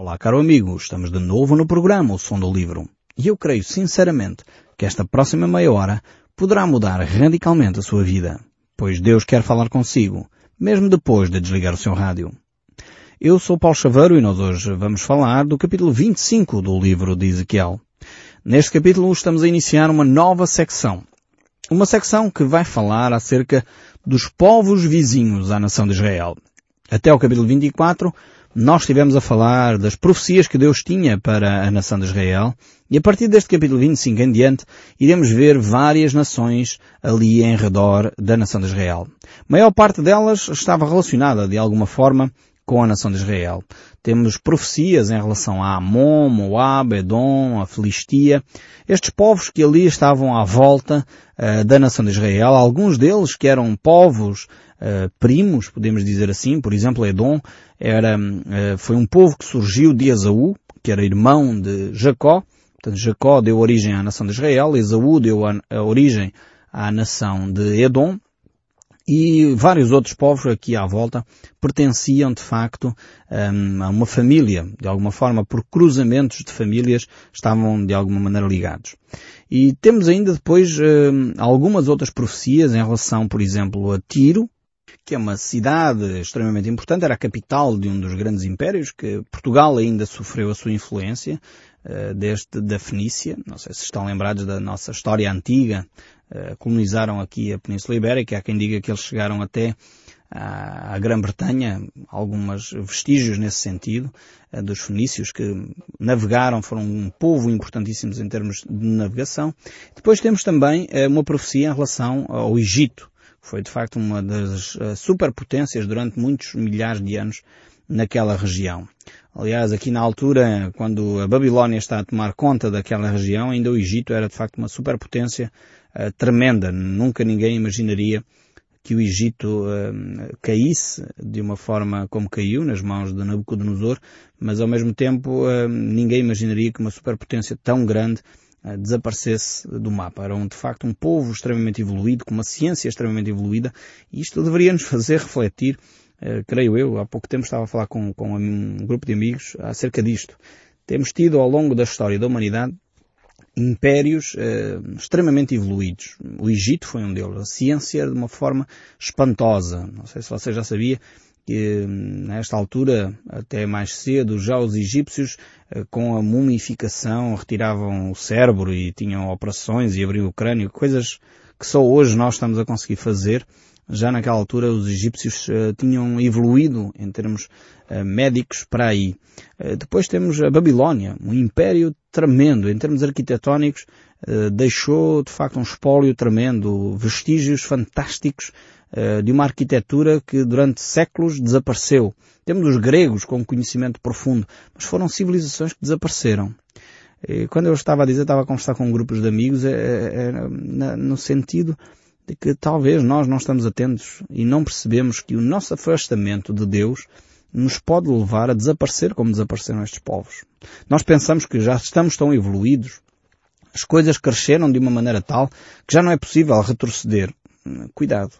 Olá, caro amigo, estamos de novo no programa O Som do Livro. E eu creio sinceramente que esta próxima meia hora poderá mudar radicalmente a sua vida, pois Deus quer falar consigo, mesmo depois de desligar o seu rádio. Eu sou Paulo Chaveiro e nós hoje vamos falar do capítulo 25 do livro de Ezequiel. Neste capítulo estamos a iniciar uma nova secção. Uma secção que vai falar acerca dos povos vizinhos à nação de Israel. Até o capítulo 24 nós estivemos a falar das profecias que Deus tinha para a nação de Israel e a partir deste capítulo 25 em diante iremos ver várias nações ali em redor da nação de Israel. A maior parte delas estava relacionada de alguma forma com a nação de Israel. Temos profecias em relação a Amon, Moab, Edom, a Filistia, estes povos que ali estavam à volta uh, da nação de Israel, alguns deles que eram povos uh, primos, podemos dizer assim, por exemplo, Edom era, uh, foi um povo que surgiu de Esaú, que era irmão de Jacó, portanto Jacó deu origem à nação de Israel, Esaú deu a, a origem à nação de Edom, e vários outros povos aqui à volta pertenciam de facto um, a uma família, de alguma forma, por cruzamentos de famílias estavam de alguma maneira ligados. E temos ainda depois um, algumas outras profecias em relação, por exemplo, a Tiro, que é uma cidade extremamente importante, era a capital de um dos grandes impérios, que Portugal ainda sofreu a sua influência, uh, desde da Fenícia. Não sei se estão lembrados da nossa história antiga. Uh, colonizaram aqui a Península Ibérica. Há quem diga que eles chegaram até à Grã-Bretanha, alguns vestígios nesse sentido, uh, dos fenícios que navegaram, foram um povo importantíssimo em termos de navegação. Depois temos também uma profecia em relação ao Egito foi de facto uma das uh, superpotências durante muitos milhares de anos naquela região. Aliás, aqui na altura, quando a Babilónia está a tomar conta daquela região, ainda o Egito era de facto uma superpotência uh, tremenda. Nunca ninguém imaginaria que o Egito uh, caísse de uma forma como caiu, nas mãos de Nabucodonosor, mas ao mesmo tempo uh, ninguém imaginaria que uma superpotência tão grande eh, desaparecesse do mapa. Eram de facto um povo extremamente evoluído, com uma ciência extremamente evoluída, e isto deveria nos fazer refletir, uh, creio eu, há pouco tempo estava a falar com, com um grupo de amigos acerca disto. Temos tido ao longo da história da humanidade impérios uh, extremamente evoluídos. O Egito foi um deles. A ciência de uma forma espantosa. Não sei se você já sabia, que nesta altura, até mais cedo, já os egípcios eh, com a mumificação retiravam o cérebro e tinham operações e abriam o crânio, coisas que só hoje nós estamos a conseguir fazer. Já naquela altura os egípcios uh, tinham evoluído em termos uh, médicos para aí. Uh, depois temos a Babilónia, um império tremendo em termos arquitetónicos, deixou de facto um espólio tremendo, vestígios fantásticos de uma arquitetura que durante séculos desapareceu. Temos os gregos com conhecimento profundo, mas foram civilizações que desapareceram. E quando eu estava a dizer, estava a conversar com grupos de amigos, é, é, no sentido de que talvez nós não estamos atentos e não percebemos que o nosso afastamento de Deus nos pode levar a desaparecer como desapareceram estes povos. Nós pensamos que já estamos tão evoluídos, as coisas cresceram de uma maneira tal que já não é possível retroceder. Cuidado.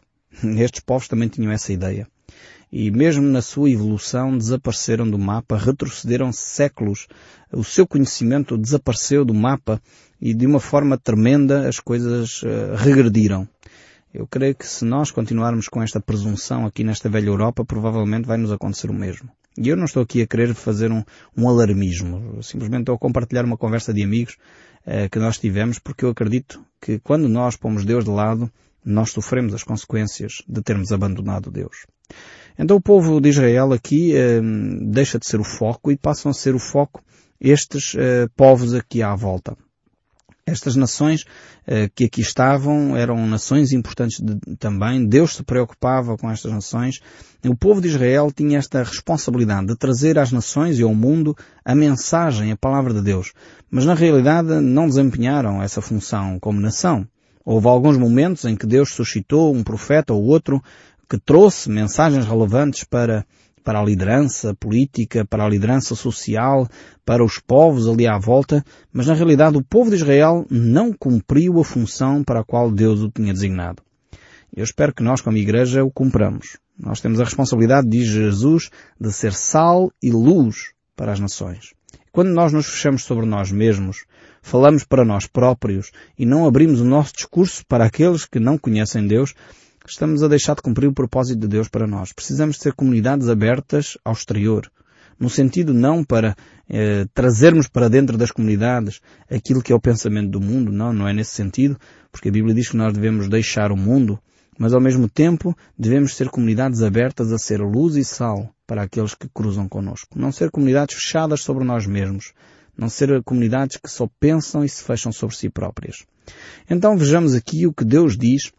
Estes povos também tinham essa ideia. E mesmo na sua evolução desapareceram do mapa, retrocederam séculos. O seu conhecimento desapareceu do mapa e de uma forma tremenda as coisas uh, regrediram. Eu creio que se nós continuarmos com esta presunção aqui nesta velha Europa, provavelmente vai nos acontecer o mesmo. E eu não estou aqui a querer fazer um, um alarmismo. Simplesmente estou a compartilhar uma conversa de amigos uh, que nós tivemos porque eu acredito que quando nós pomos Deus de lado, nós sofremos as consequências de termos abandonado Deus. Então o povo de Israel aqui eh, deixa de ser o foco e passam a ser o foco estes eh, povos aqui à volta. Estas nações eh, que aqui estavam eram nações importantes de, também. Deus se preocupava com estas nações. O povo de Israel tinha esta responsabilidade de trazer às nações e ao mundo a mensagem, a palavra de Deus. Mas na realidade não desempenharam essa função como nação. Houve alguns momentos em que Deus suscitou um profeta ou outro que trouxe mensagens relevantes para, para a liderança política, para a liderança social, para os povos ali à volta, mas na realidade o povo de Israel não cumpriu a função para a qual Deus o tinha designado. Eu espero que nós, como igreja, o cumpramos. Nós temos a responsabilidade, diz Jesus, de ser sal e luz para as nações. Quando nós nos fechamos sobre nós mesmos, falamos para nós próprios e não abrimos o nosso discurso para aqueles que não conhecem Deus, estamos a deixar de cumprir o propósito de Deus para nós. Precisamos ser comunidades abertas ao exterior. No sentido não para eh, trazermos para dentro das comunidades aquilo que é o pensamento do mundo, não, não é nesse sentido, porque a Bíblia diz que nós devemos deixar o mundo, mas ao mesmo tempo devemos ser comunidades abertas a ser luz e sal para aqueles que cruzam connosco. Não ser comunidades fechadas sobre nós mesmos. Não ser comunidades que só pensam e se fecham sobre si próprias. Então vejamos aqui o que Deus diz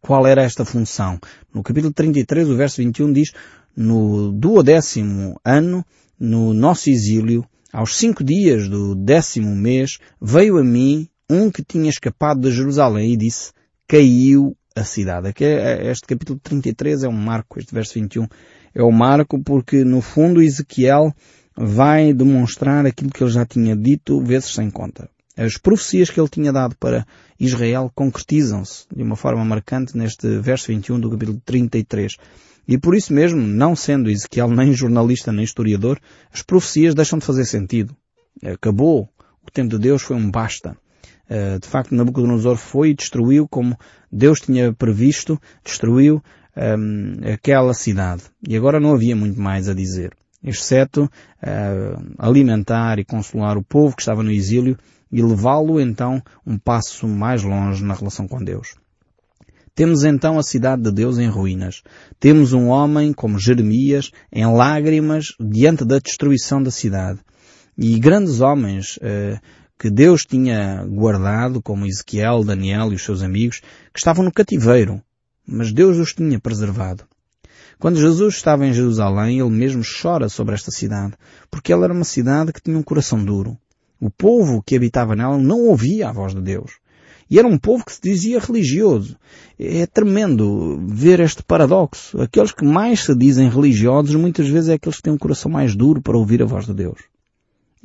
qual era esta função. No capítulo 33, o verso 21 diz, no duodécimo ano, no nosso exílio, aos cinco dias do décimo mês, veio a mim um que tinha escapado de Jerusalém e disse, caiu a cidade. É, é, este capítulo 33 é um marco, este verso 21 é um marco porque no fundo Ezequiel vai demonstrar aquilo que ele já tinha dito vezes sem conta. As profecias que ele tinha dado para Israel concretizam-se de uma forma marcante neste verso 21 do capítulo 33. E por isso mesmo, não sendo Ezequiel nem jornalista nem historiador, as profecias deixam de fazer sentido. Acabou. O tempo de Deus foi um basta. Eh, de facto, Nabucodonosor foi e destruiu como Deus tinha previsto, destruiu aquela cidade. E agora não havia muito mais a dizer, exceto uh, alimentar e consolar o povo que estava no exílio e levá-lo então um passo mais longe na relação com Deus. Temos então a cidade de Deus em ruínas. Temos um homem como Jeremias em lágrimas diante da destruição da cidade. E grandes homens eh, que Deus tinha guardado, como Ezequiel, Daniel e os seus amigos, que estavam no cativeiro, mas Deus os tinha preservado. Quando Jesus estava em Jerusalém, ele mesmo chora sobre esta cidade, porque ela era uma cidade que tinha um coração duro. O povo que habitava nela não ouvia a voz de Deus. E era um povo que se dizia religioso. É tremendo ver este paradoxo. Aqueles que mais se dizem religiosos muitas vezes é aqueles que têm um coração mais duro para ouvir a voz de Deus.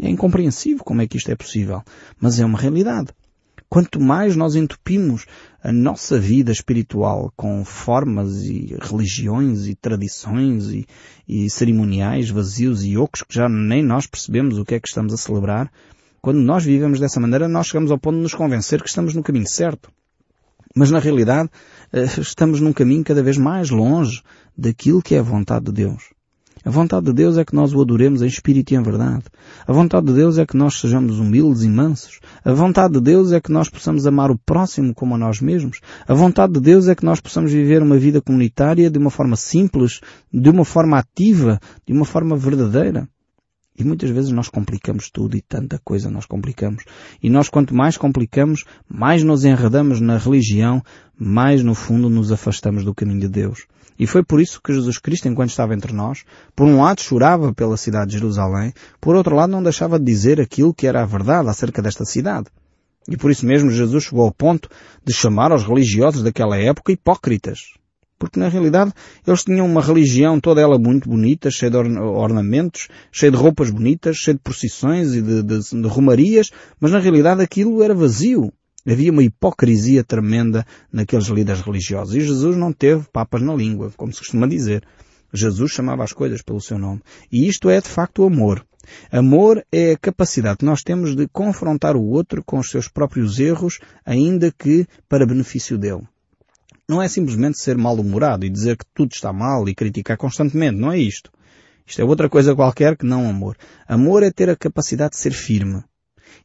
É incompreensível como é que isto é possível, mas é uma realidade. Quanto mais nós entupimos a nossa vida espiritual com formas e religiões e tradições e, e cerimoniais vazios e ocos que já nem nós percebemos o que é que estamos a celebrar, quando nós vivemos dessa maneira, nós chegamos ao ponto de nos convencer que estamos no caminho certo. Mas na realidade, eh, estamos num caminho cada vez mais longe daquilo que é a vontade de Deus. A vontade de Deus é que nós o adoremos em espírito e em verdade. A vontade de Deus é que nós sejamos humildes e mansos. A vontade de Deus é que nós possamos amar o próximo como a nós mesmos. A vontade de Deus é que nós possamos viver uma vida comunitária de uma forma simples, de uma forma ativa, de uma forma verdadeira. E muitas vezes nós complicamos tudo e tanta coisa nós complicamos. E nós quanto mais complicamos, mais nos enredamos na religião, mais no fundo nos afastamos do caminho de Deus. E foi por isso que Jesus Cristo, enquanto estava entre nós, por um lado chorava pela cidade de Jerusalém, por outro lado não deixava de dizer aquilo que era a verdade acerca desta cidade. E por isso mesmo Jesus chegou ao ponto de chamar os religiosos daquela época hipócritas. Porque na realidade eles tinham uma religião toda ela muito bonita, cheia de ornamentos, cheia de roupas bonitas, cheia de procissões e de, de, de romarias, mas na realidade aquilo era vazio. Havia uma hipocrisia tremenda naqueles líderes religiosos. E Jesus não teve papas na língua, como se costuma dizer. Jesus chamava as coisas pelo seu nome. E isto é de facto o amor. Amor é a capacidade que nós temos de confrontar o outro com os seus próprios erros, ainda que para benefício dele não é simplesmente ser mal-humorado e dizer que tudo está mal e criticar constantemente. Não é isto. Isto é outra coisa qualquer que não amor. Amor é ter a capacidade de ser firme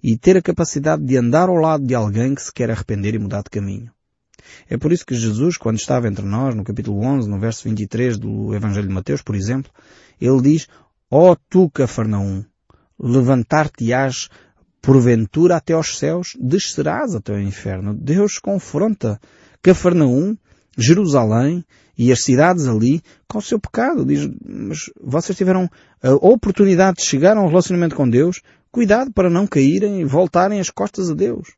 e ter a capacidade de andar ao lado de alguém que se quer arrepender e mudar de caminho. É por isso que Jesus, quando estava entre nós, no capítulo 11, no verso 23 do Evangelho de Mateus, por exemplo, ele diz, ó oh, tu, Cafarnaum, levantar-te-ás porventura até aos céus, descerás até ao inferno. Deus confronta Cafarnaum, Jerusalém e as cidades ali com o seu pecado. Diz, mas vocês tiveram a oportunidade de chegar a um relacionamento com Deus, cuidado para não caírem e voltarem as costas a Deus.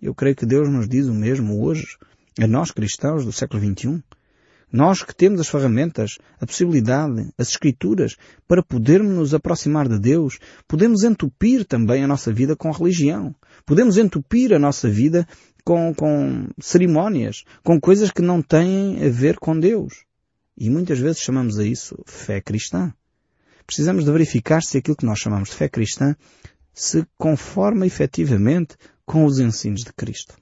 Eu creio que Deus nos diz o mesmo hoje, a nós cristãos do século XXI. Nós que temos as ferramentas, a possibilidade, as escrituras, para podermos nos aproximar de Deus, podemos entupir também a nossa vida com religião. Podemos entupir a nossa vida com, com cerimónias, com coisas que não têm a ver com Deus. E muitas vezes chamamos a isso fé cristã. Precisamos de verificar se aquilo que nós chamamos de fé cristã se conforma efetivamente com os ensinos de Cristo.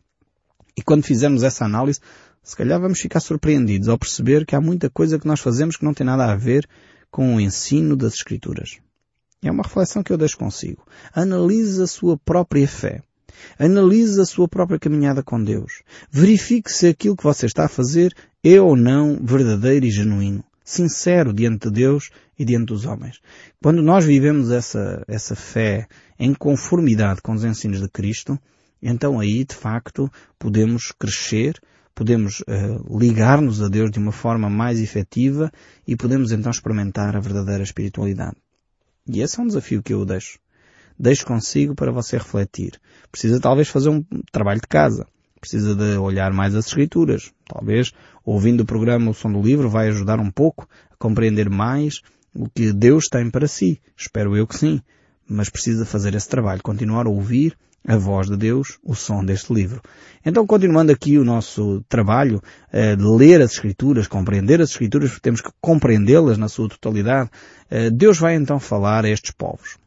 E quando fizermos essa análise, se calhar vamos ficar surpreendidos ao perceber que há muita coisa que nós fazemos que não tem nada a ver com o ensino das Escrituras. É uma reflexão que eu deixo consigo. Analise a sua própria fé. Analise a sua própria caminhada com Deus. Verifique se aquilo que você está a fazer é ou não verdadeiro e genuíno. Sincero diante de Deus e diante dos homens. Quando nós vivemos essa, essa fé em conformidade com os ensinos de Cristo, então aí, de facto, podemos crescer, podemos uh, ligar-nos a Deus de uma forma mais efetiva e podemos então experimentar a verdadeira espiritualidade. E esse é um desafio que eu deixo. Deixo consigo para você refletir. Precisa talvez fazer um trabalho de casa. Precisa de olhar mais as escrituras. Talvez, ouvindo o programa O Som do Livro, vai ajudar um pouco a compreender mais o que Deus tem para si. Espero eu que sim. Mas precisa fazer esse trabalho. Continuar a ouvir a voz de Deus, o som deste livro. Então, continuando aqui o nosso trabalho eh, de ler as Escrituras, compreender as Escrituras, temos que compreendê-las na sua totalidade, eh, Deus vai então falar a estes povos.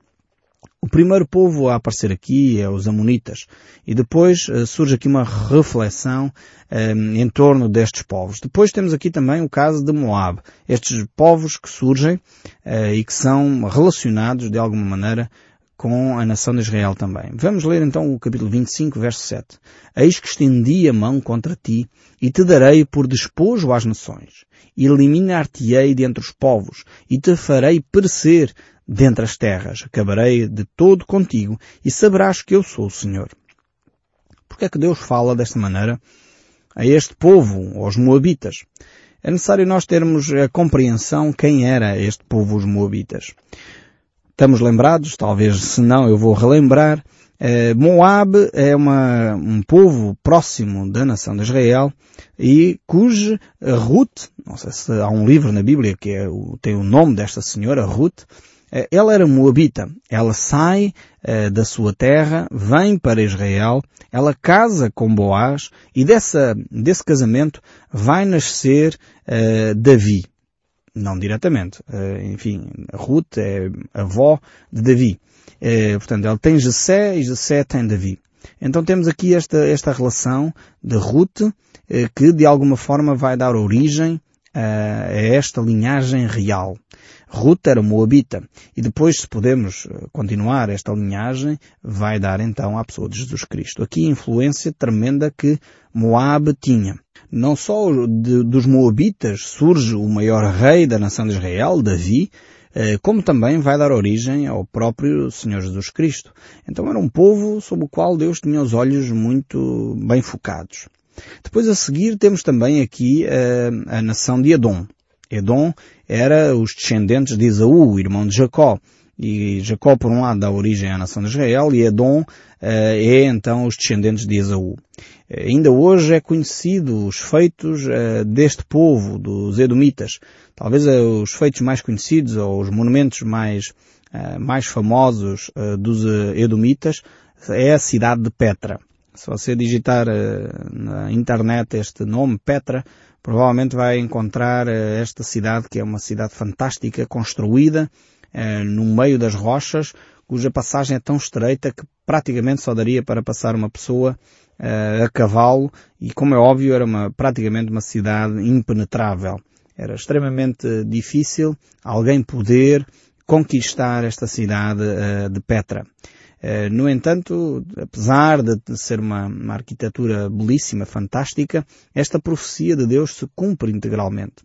O primeiro povo a aparecer aqui é os Amonitas. E depois uh, surge aqui uma reflexão um, em torno destes povos. Depois temos aqui também o caso de Moab. Estes povos que surgem uh, e que são relacionados de alguma maneira com a nação de Israel também. Vamos ler então o capítulo 25, verso 7. Eis que estendi a mão contra ti e te darei por despojo às nações. Eliminar-te-ei dentre os povos e te farei perecer dentre as terras. Acabarei de todo contigo e saberás que eu sou o Senhor. Porque é que Deus fala desta maneira a este povo, aos Moabitas? É necessário nós termos a compreensão quem era este povo, os Moabitas. Estamos lembrados, talvez se não eu vou relembrar, eh, Moab é uma, um povo próximo da nação de Israel e cujo Ruth, não sei se há um livro na Bíblia que é, tem o nome desta senhora, Ruth, ela era moabita. Ela sai eh, da sua terra, vem para Israel, ela casa com Boaz e dessa, desse casamento vai nascer eh, Davi não diretamente. Uh, enfim, Ruth é avó de Davi. Uh, portanto, ela tem Jessé e Jessé tem Davi. Então temos aqui esta, esta relação de Ruth, uh, que de alguma forma vai dar origem a esta linhagem real. Ruth era moabita. E depois, se podemos continuar esta linhagem, vai dar então à pessoa de Jesus Cristo. Aqui a influência tremenda que Moab tinha não só de, dos Moabitas surge o maior rei da nação de Israel, Davi, eh, como também vai dar origem ao próprio Senhor Jesus Cristo. Então era um povo sobre o qual Deus tinha os olhos muito bem focados. Depois a seguir temos também aqui a, eh, a nação de Edom. Edom era os descendentes de Esaú, irmão de Jacó. E Jacó, por um lado, dá origem à nação de Israel e Edom uh, é então os descendentes de Esaú. Eh, ainda hoje é conhecido os feitos uh, deste povo, dos Edomitas. Talvez uh, os feitos mais conhecidos ou os monumentos mais, mais famosos dos Edomitas é a cidade de Petra. Se você digitar na internet este nome, Petra, provavelmente vai encontrar esta cidade que é uma cidade fantástica, construída eh, no meio das rochas, cuja passagem é tão estreita que praticamente só daria para passar uma pessoa uh, a cavalo e, como é óbvio, era uma, praticamente uma cidade impenetrável. Era extremamente difícil alguém poder conquistar esta cidade de Petra. Uh, no entanto, apesar de ser uma, uma arquitetura belíssima, fantástica, esta profecia de Deus se cumpre integralmente.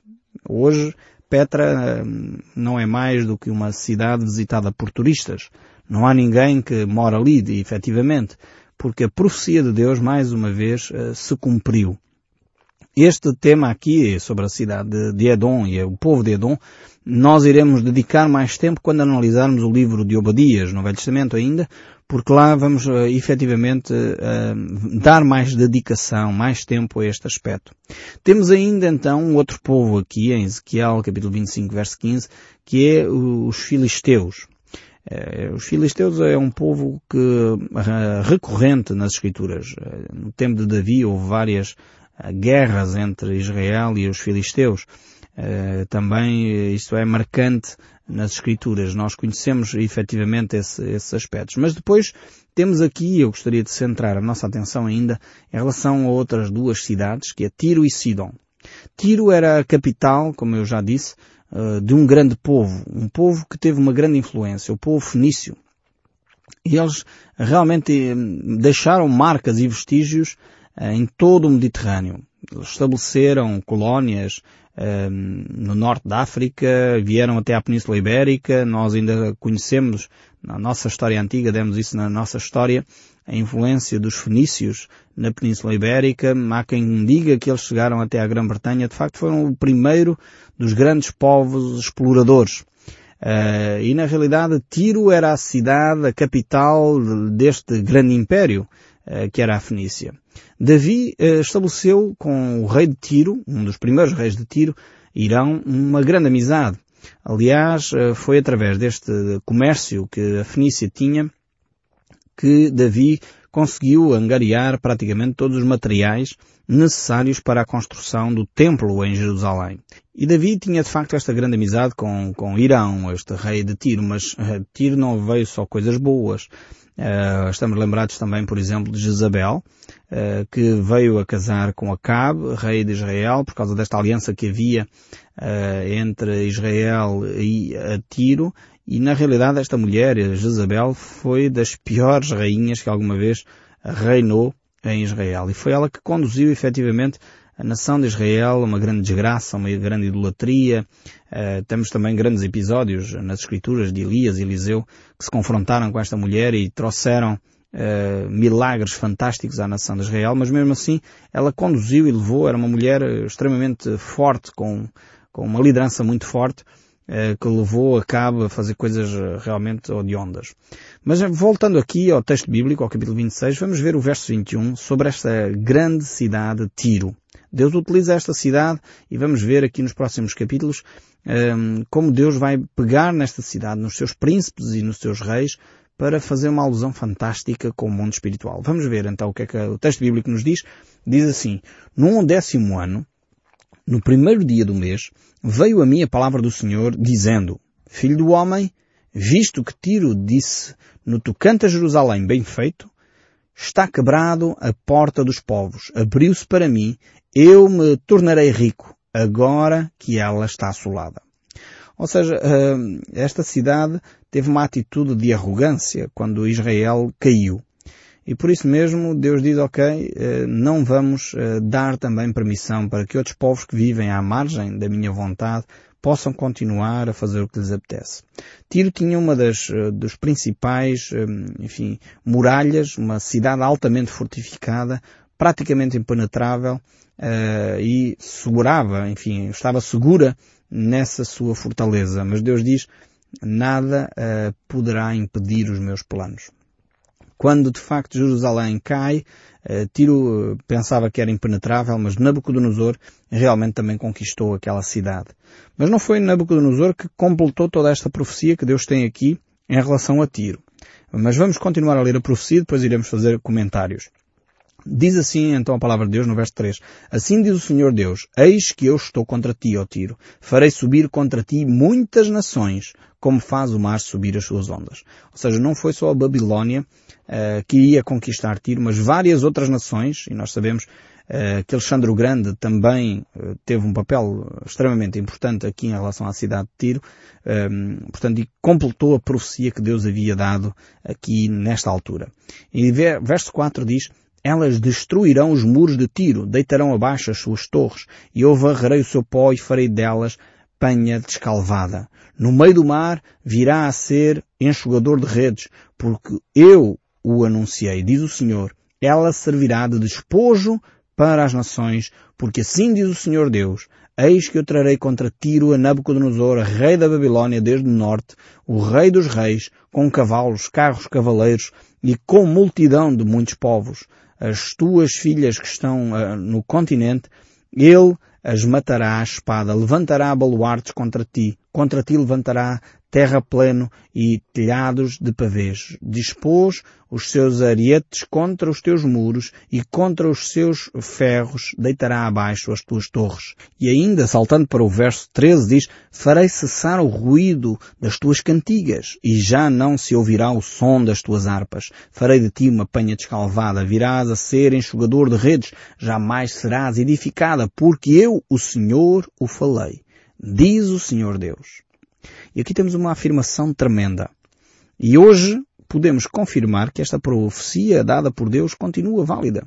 Hoje, Petra hum, não é mais do que uma cidade visitada por turistas. Não há ninguém que mora ali, efetivamente, porque a profecia de Deus, mais uma vez, eh, se cumpriu. Este tema aqui sobre a cidade de Edom e o povo de Edom, nós iremos dedicar mais tempo quando analisarmos o livro de Obadias, no Velho Testamento ainda, porque lá vamos uh, efetivamente uh, dar mais dedicação, mais tempo a este aspecto. Temos ainda então um outro povo aqui, em Ezequiel capítulo 25 verso 15, que é os filisteus. Uh, os filisteus é um povo que recorrente nas escrituras. no tempo de Davi houve várias guerras entre Israel e os filisteus. também isto é marcante nas Escrituras. Nós conhecemos efetivamente esse, esses aspectos. Mas depois temos aqui, eu gostaria de centrar a nossa atenção ainda em relação a outras duas cidades, que é Tiro e Sidon. Tiro era a capital, como eu já disse, eh, de um grande povo, um povo que teve uma grande influência, o povo fenício. E eles realmente deixaram marcas e vestígios eh, em todo o Mediterrâneo. Eles estabeleceram colónias hum, no norte da África, vieram até à Península Ibérica, nós ainda conhecemos na nossa história antiga, demos isso na nossa história, a influência dos fenícios na Península Ibérica. Há quem diga que eles chegaram até à Grã-Bretanha. De facto, foram o primeiro dos grandes povos exploradores. Uh, e na realidade Tiro era a cidade, a capital deste grande império, que era a Fenícia. Davi uh, estabeleceu com o rei de Tiro, um dos primeiros reis de Tiro, Irão, uma grande amizade. Aliás, foi através deste comércio que a Fenícia tinha que Davi conseguiu angariar praticamente todos os materiais necessários para a construção do templo em Jerusalém. E Davi tinha de facto esta grande amizade com, com Irão, este rei de Tiro, mas uh, Tiro não veio só coisas boas. Uh, estamos lembrados também, por exemplo, de Jezabel, uh, que veio a casar com Acabe, rei de Israel, por causa desta aliança que havia entre Israel e Tiro, e na realidade esta mulher, Jezabel, foi das piores rainhas que alguma vez reinou em Israel. E foi ela que conduziu efetivamente a nação de Israel uma grande desgraça, uma grande idolatria. Uh, temos também grandes episódios nas escrituras de Elias e Eliseu que se confrontaram com esta mulher e trouxeram uh, milagres fantásticos à nação de Israel, mas mesmo assim ela conduziu e levou, era uma mulher extremamente forte, com, com uma liderança muito forte, eh, que levou a cabo a fazer coisas eh, realmente odiondas. Mas eh, voltando aqui ao texto bíblico, ao capítulo 26, vamos ver o verso 21 sobre esta grande cidade Tiro. Deus utiliza esta cidade e vamos ver aqui nos próximos capítulos ehm, como Deus vai pegar nesta cidade, nos seus príncipes e nos seus reis, para fazer uma alusão fantástica com o mundo espiritual. Vamos ver então o que é que o texto bíblico nos diz. Diz assim, num décimo ano, no primeiro dia do mês, veio a mim a palavra do Senhor, dizendo, Filho do homem, visto que Tiro disse no tocante a Jerusalém bem feito, está quebrado a porta dos povos, abriu-se para mim, eu me tornarei rico, agora que ela está assolada. Ou seja, eh, esta cidade teve uma atitude de arrogância quando Israel caiu. E por isso mesmo Deus diz, ok, eh, não vamos eh, dar também permissão para que outros povos que vivem à margem da minha vontade possam continuar a fazer o que lhes apetece. Tiro tinha uma das eh, dos principais, enfim, muralhas, uma cidade altamente fortificada, praticamente impenetrável e segurava, enfim, estava segura nessa sua fortaleza. Mas Deus diz, nada poderá impedir os meus planos. Quando de facto Jerusalém cai, eh, Tiro eh, pensava que era impenetrável, mas Nabucodonosor realmente também conquistou aquela cidade. Mas não foi Nabucodonosor que completou toda esta profecia que Deus tem aqui em relação a Tiro. Mas vamos continuar a ler a profecia depois iremos fazer comentários. Diz assim então a palavra de Deus no verso 3. Assim diz o Senhor Deus, eis que eu estou contra ti, ó Tiro. Farei subir contra ti muitas nações, como faz o mar subir as suas ondas. Ou seja, não foi só a Babilónia uh, que ia conquistar Tiro, mas várias outras nações, e nós sabemos uh, que Alexandre o Grande também uh, teve um papel extremamente importante aqui em relação à cidade de Tiro, um, portanto, e completou a profecia que Deus havia dado aqui nesta altura. E verso 4 diz, elas destruirão os muros de Tiro, deitarão abaixo as suas torres, e eu varrerei o seu pó e farei delas penha descalvada. No meio do mar virá a ser enxugador de redes, porque eu o anunciei, diz o Senhor. Ela servirá de despojo para as nações, porque assim diz o Senhor Deus, eis que eu trarei contra Tiro a Nabucodonosor, rei da Babilônia desde o norte, o rei dos reis, com cavalos, carros, cavaleiros e com multidão de muitos povos as tuas filhas que estão uh, no continente, ele as matará à espada, levantará baluartes contra ti, contra ti levantará terrapleno e telhados de pavês. Dispôs os seus arietes contra os teus muros e contra os seus ferros deitará abaixo as tuas torres. E ainda, saltando para o verso 13, diz, farei cessar o ruído das tuas cantigas e já não se ouvirá o som das tuas harpas. Farei de ti uma panha descalvada, virás a ser enxugador de redes, jamais serás edificada, porque eu, o Senhor, o falei. Diz o Senhor Deus. E aqui temos uma afirmação tremenda. E hoje podemos confirmar que esta profecia dada por Deus continua válida.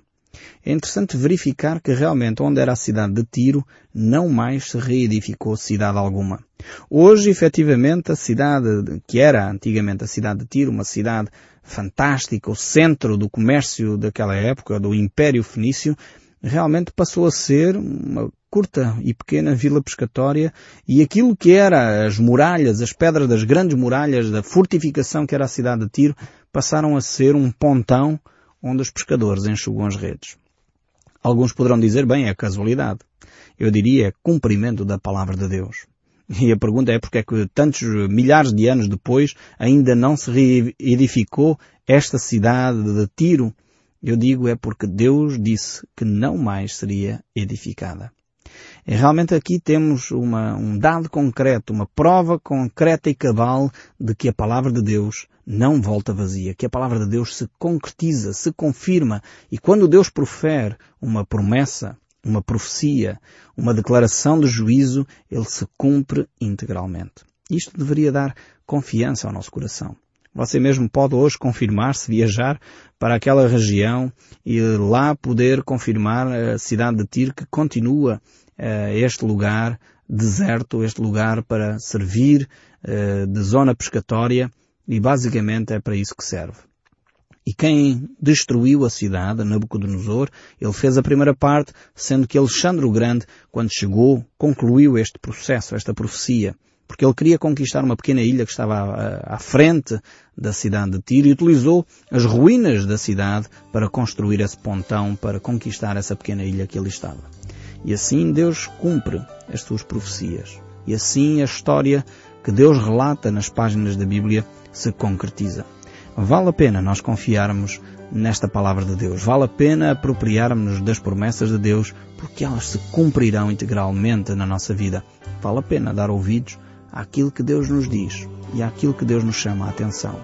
É interessante verificar que realmente onde era a cidade de Tiro não mais se reedificou cidade alguma. Hoje, efetivamente, a cidade que era antigamente a cidade de Tiro, uma cidade fantástica, o centro do comércio daquela época, do Império Fenício, realmente passou a ser uma curta e pequena vila pescatória e aquilo que era as muralhas, as pedras das grandes muralhas da fortificação que era a cidade de Tiro, passaram a ser um pontão onde os pescadores enxugam as redes. Alguns poderão dizer, bem, é casualidade. Eu diria, é cumprimento da palavra de Deus. E a pergunta é porque é que tantos milhares de anos depois ainda não se reedificou esta cidade de Tiro, eu digo é porque Deus disse que não mais seria edificada. E realmente aqui temos uma, um dado concreto, uma prova concreta e cabal de que a palavra de Deus não volta vazia, que a palavra de Deus se concretiza, se confirma. E quando Deus profere uma promessa, uma profecia, uma declaração de juízo, ele se cumpre integralmente. Isto deveria dar confiança ao nosso coração. Você mesmo pode hoje confirmar-se, viajar para aquela região e lá poder confirmar a cidade de Tiro que continua uh, este lugar deserto, este lugar para servir uh, de zona pescatória e basicamente é para isso que serve. E quem destruiu a cidade, Nabucodonosor, ele fez a primeira parte, sendo que Alexandre o Grande, quando chegou, concluiu este processo, esta profecia porque ele queria conquistar uma pequena ilha que estava à, frente da cidade de Tiro e utilizou as ruínas da cidade para construir esse pontão, para conquistar essa pequena ilha que ali estava. E assim Deus cumpre as suas profecias. E assim a história que Deus relata nas páginas da Bíblia se concretiza. Vale a pena nós confiarmos nesta palavra de Deus. Vale a pena apropriarmos-nos das promessas de Deus porque elas se cumprirão integralmente na nossa vida. Vale a pena dar ouvidos àquilo que Deus nos diz e àquilo que Deus nos chama a atenção.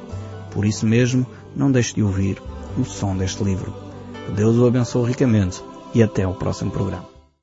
Por isso mesmo, não deixe de ouvir o som deste livro. Que Deus o abençoe ricamente e até o próximo programa.